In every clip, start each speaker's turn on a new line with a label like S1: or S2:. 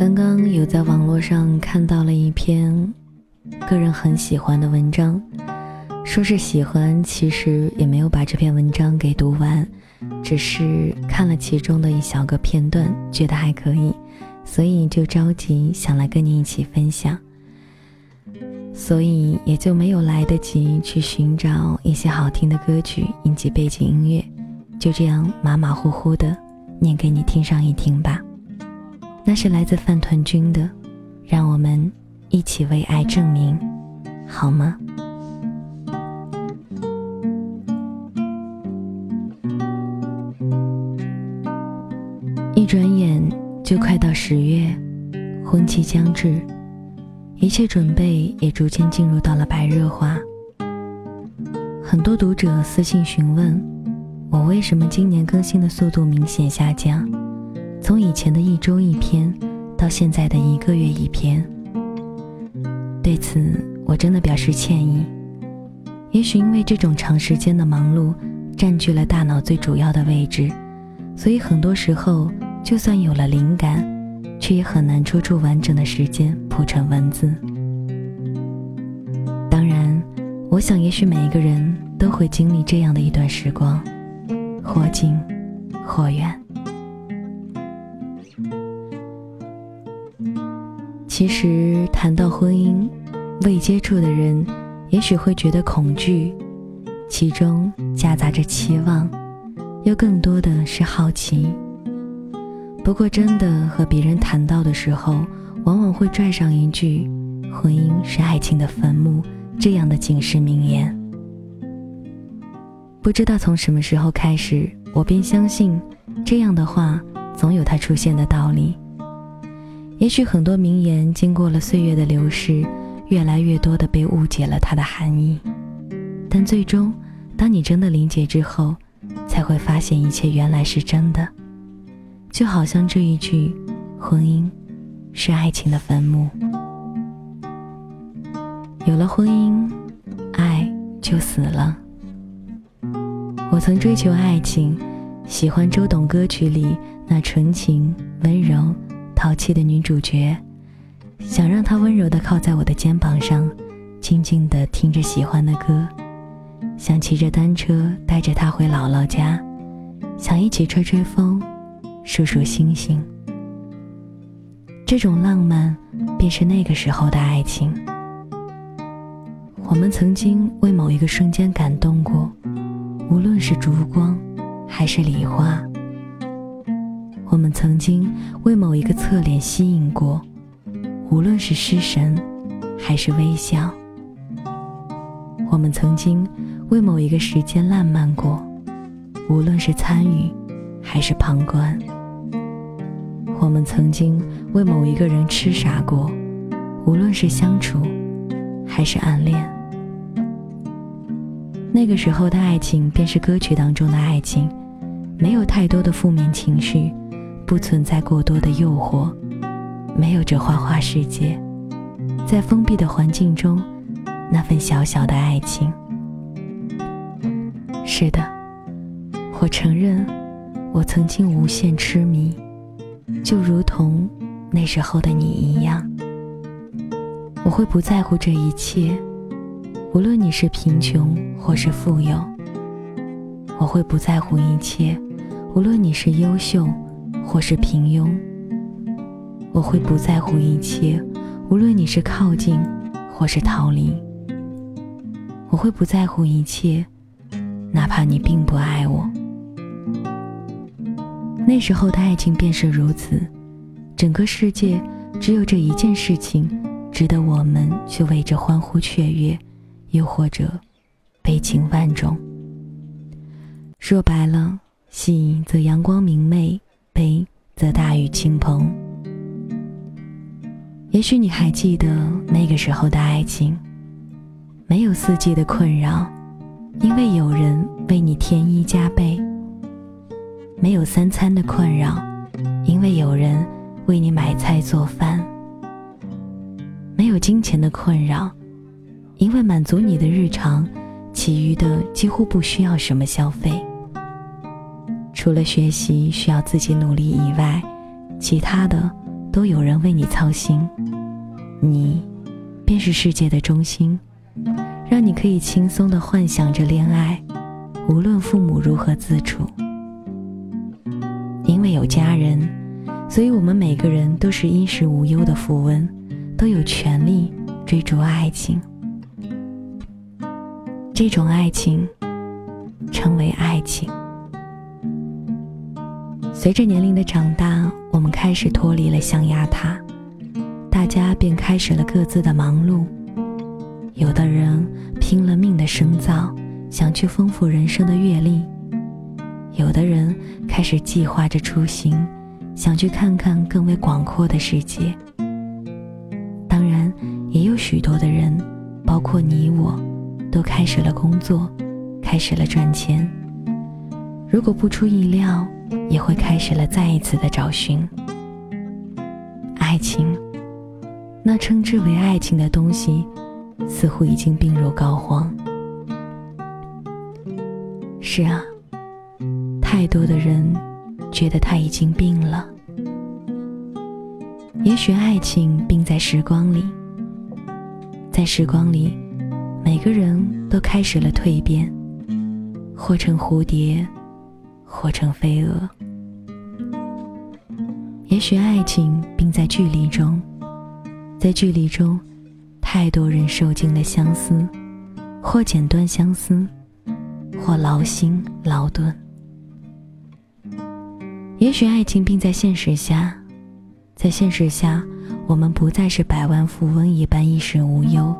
S1: 刚刚有在网络上看到了一篇个人很喜欢的文章，说是喜欢，其实也没有把这篇文章给读完，只是看了其中的一小个片段，觉得还可以，所以就着急想来跟你一起分享，所以也就没有来得及去寻找一些好听的歌曲以及背景音乐，就这样马马虎虎的念给你听上一听吧。那是来自饭团君的，让我们一起为爱证明，好吗？一转眼就快到十月，婚期将至，一切准备也逐渐进入到了白热化。很多读者私信询问我，为什么今年更新的速度明显下降？从以前的一周一篇，到现在的一个月一篇，对此我真的表示歉意。也许因为这种长时间的忙碌，占据了大脑最主要的位置，所以很多时候，就算有了灵感，却也很难抽出完整的时间谱成文字。当然，我想也许每一个人都会经历这样的一段时光，或近，或远。其实谈到婚姻，未接触的人也许会觉得恐惧，其中夹杂着期望，又更多的是好奇。不过，真的和别人谈到的时候，往往会拽上一句“婚姻是爱情的坟墓”这样的警示名言。不知道从什么时候开始，我便相信这样的话总有它出现的道理。也许很多名言经过了岁月的流逝，越来越多的被误解了它的含义，但最终，当你真的理解之后，才会发现一切原来是真的。就好像这一句：“婚姻是爱情的坟墓。”有了婚姻，爱就死了。我曾追求爱情，喜欢周董歌曲里那纯情温柔。淘气的女主角，想让她温柔地靠在我的肩膀上，静静地听着喜欢的歌，想骑着单车带着她回姥姥家，想一起吹吹风，数数星星。这种浪漫，便是那个时候的爱情。我们曾经为某一个瞬间感动过，无论是烛光，还是礼花。我们曾经为某一个侧脸吸引过，无论是失神，还是微笑。我们曾经为某一个时间烂漫过，无论是参与，还是旁观。我们曾经为某一个人痴傻过，无论是相处，还是暗恋。那个时候的爱情，便是歌曲当中的爱情，没有太多的负面情绪。不存在过多的诱惑，没有这花花世界，在封闭的环境中，那份小小的爱情。是的，我承认，我曾经无限痴迷，就如同那时候的你一样。我会不在乎这一切，无论你是贫穷或是富有。我会不在乎一切，无论你是优秀。或是平庸，我会不在乎一切，无论你是靠近，或是逃离。我会不在乎一切，哪怕你并不爱我。那时候的爱情便是如此，整个世界只有这一件事情，值得我们去为之欢呼雀跃，又或者悲情万种。说白了，喜则阳光明媚。悲则大雨倾盆。也许你还记得那个时候的爱情，没有四季的困扰，因为有人为你添衣加被；没有三餐的困扰，因为有人为你买菜做饭；没有金钱的困扰，因为满足你的日常，其余的几乎不需要什么消费。除了学习需要自己努力以外，其他的都有人为你操心，你便是世界的中心，让你可以轻松的幻想着恋爱，无论父母如何自处。因为有家人，所以我们每个人都是衣食无忧的富翁，都有权利追逐爱情。这种爱情称为爱情。随着年龄的长大，我们开始脱离了象牙塔，大家便开始了各自的忙碌。有的人拼了命的深造，想去丰富人生的阅历；有的人开始计划着出行，想去看看更为广阔的世界。当然，也有许多的人，包括你我，都开始了工作，开始了赚钱。如果不出意料，也会开始了再一次的找寻爱情。那称之为爱情的东西，似乎已经病入膏肓。是啊，太多的人觉得他已经病了。也许爱情病在时光里，在时光里，每个人都开始了蜕变，或成蝴蝶。活成飞蛾。也许爱情并在距离中，在距离中，太多人受尽了相思，或剪断相思，或劳心劳顿。也许爱情并在现实下，在现实下，我们不再是百万富翁一般衣食无忧，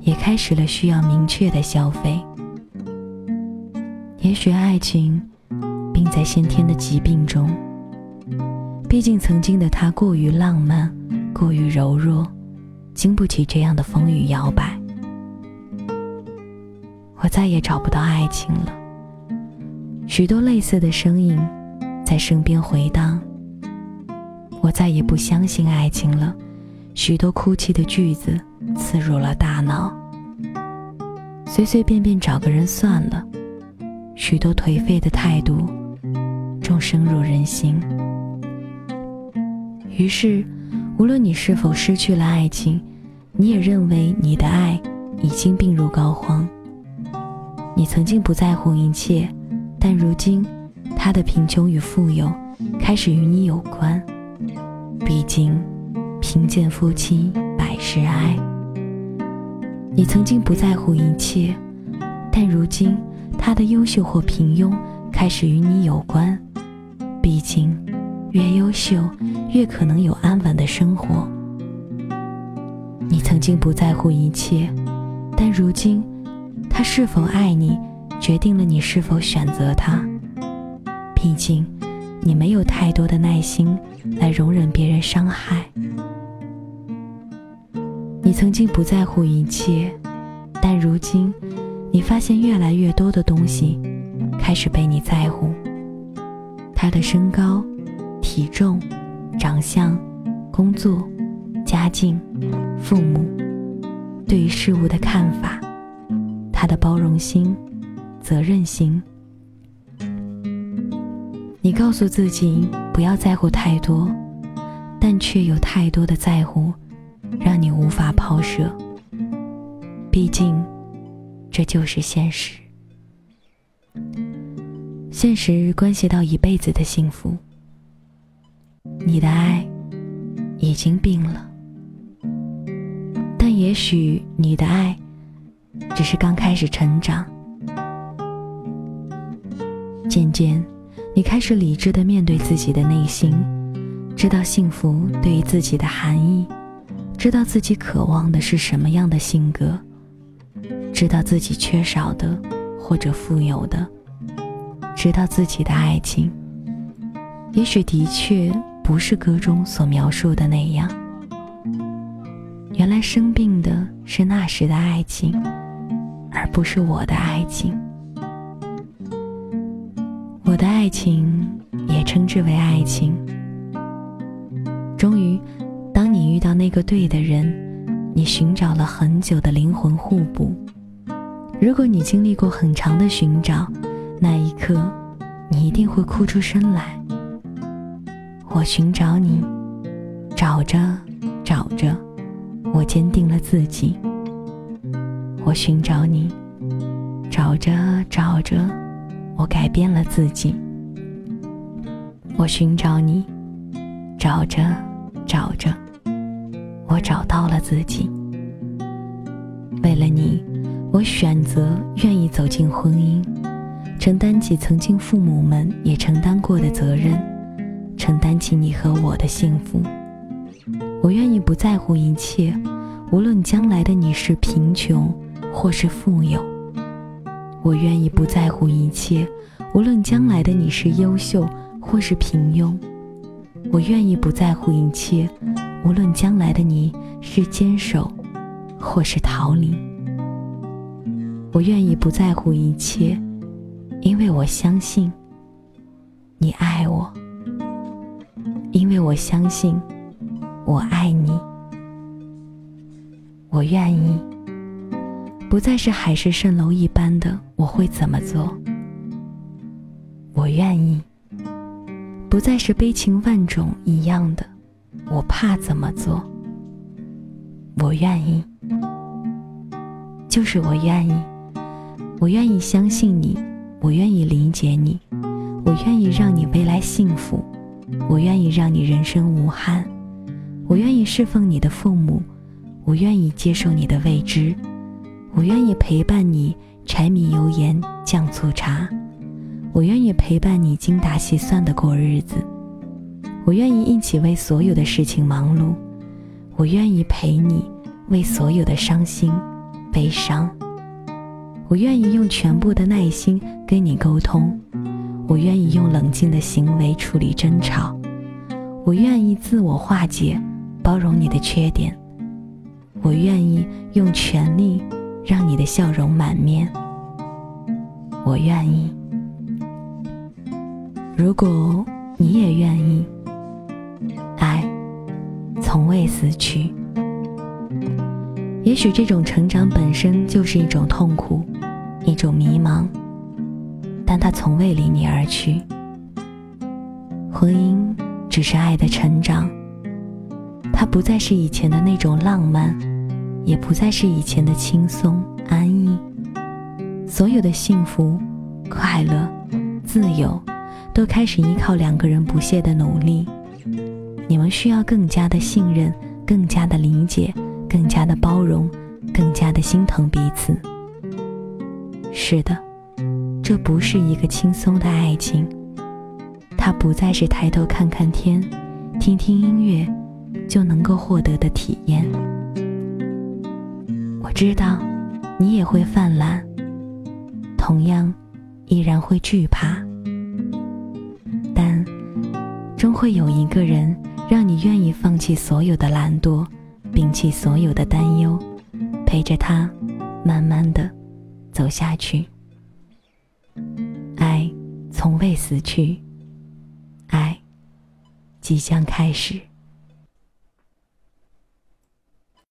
S1: 也开始了需要明确的消费。也许爱情。在先天的疾病中。毕竟曾经的他过于浪漫，过于柔弱，经不起这样的风雨摇摆。我再也找不到爱情了。许多类似的声音在身边回荡。我再也不相信爱情了。许多哭泣的句子刺入了大脑。随随便便找个人算了。许多颓废的态度。众深入人心。于是，无论你是否失去了爱情，你也认为你的爱已经病入膏肓。你曾经不在乎一切，但如今，他的贫穷与富有开始与你有关。毕竟，贫贱夫妻百事哀。你曾经不在乎一切，但如今，他的优秀或平庸开始与你有关。毕竟，越优秀，越可能有安稳的生活。你曾经不在乎一切，但如今，他是否爱你，决定了你是否选择他。毕竟，你没有太多的耐心来容忍别人伤害。你曾经不在乎一切，但如今，你发现越来越多的东西开始被你在乎。他的身高、体重、长相、工作、家境、父母对于事物的看法，他的包容心、责任心。你告诉自己不要在乎太多，但却有太多的在乎，让你无法抛舍。毕竟，这就是现实。现实关系到一辈子的幸福。你的爱已经病了，但也许你的爱只是刚开始成长。渐渐，你开始理智的面对自己的内心，知道幸福对于自己的含义，知道自己渴望的是什么样的性格，知道自己缺少的或者富有的。知道自己的爱情，也许的确不是歌中所描述的那样。原来生病的是那时的爱情，而不是我的爱情。我的爱情也称之为爱情。终于，当你遇到那个对的人，你寻找了很久的灵魂互补。如果你经历过很长的寻找。那一刻，你一定会哭出声来。我寻找你，找着，找着，我坚定了自己。我寻找你，找着，找着，我改变了自己。我寻找你，找着，找着，我找到了自己。为了你，我选择愿意走进婚姻，承担起曾经父母们也承担过的责任，承担起你和我的幸福。我愿意不在乎一切，无论将来的你是贫穷或是富有。我愿意不在乎一切，无论将来的你是优秀或是平庸。我愿意不在乎一切，无论将来的你是坚守或是逃离。我愿意不在乎一切，因为我相信你爱我，因为我相信。我爱你，我愿意，不再是海市蜃楼一般的我会怎么做？我愿意，不再是悲情万种一样的我怕怎么做？我愿意，就是我愿意，我愿意相信你，我愿意理解你，我愿意让你未来幸福，我愿意让你人生无憾。我愿意侍奉你的父母，我愿意接受你的未知，我愿意陪伴你柴米油盐酱醋茶，我愿意陪伴你精打细算的过日子，我愿意一起为所有的事情忙碌，我愿意陪你为所有的伤心悲伤，我愿意用全部的耐心跟你沟通，我愿意用冷静的行为处理争吵，我愿意自我化解。包容你的缺点，我愿意用全力让你的笑容满面。我愿意，如果你也愿意，爱从未死去。也许这种成长本身就是一种痛苦，一种迷茫，但它从未离你而去。婚姻只是爱的成长。它不再是以前的那种浪漫，也不再是以前的轻松安逸。所有的幸福、快乐、自由，都开始依靠两个人不懈的努力。你们需要更加的信任，更加的理解，更加的包容，更加的心疼彼此。是的，这不是一个轻松的爱情，它不再是抬头看看天，听听音乐。就能够获得的体验。我知道，你也会泛滥，同样，依然会惧怕，但终会有一个人，让你愿意放弃所有的懒惰，摒弃所有的担忧，陪着他，慢慢的走下去。爱从未死去，爱即将开始。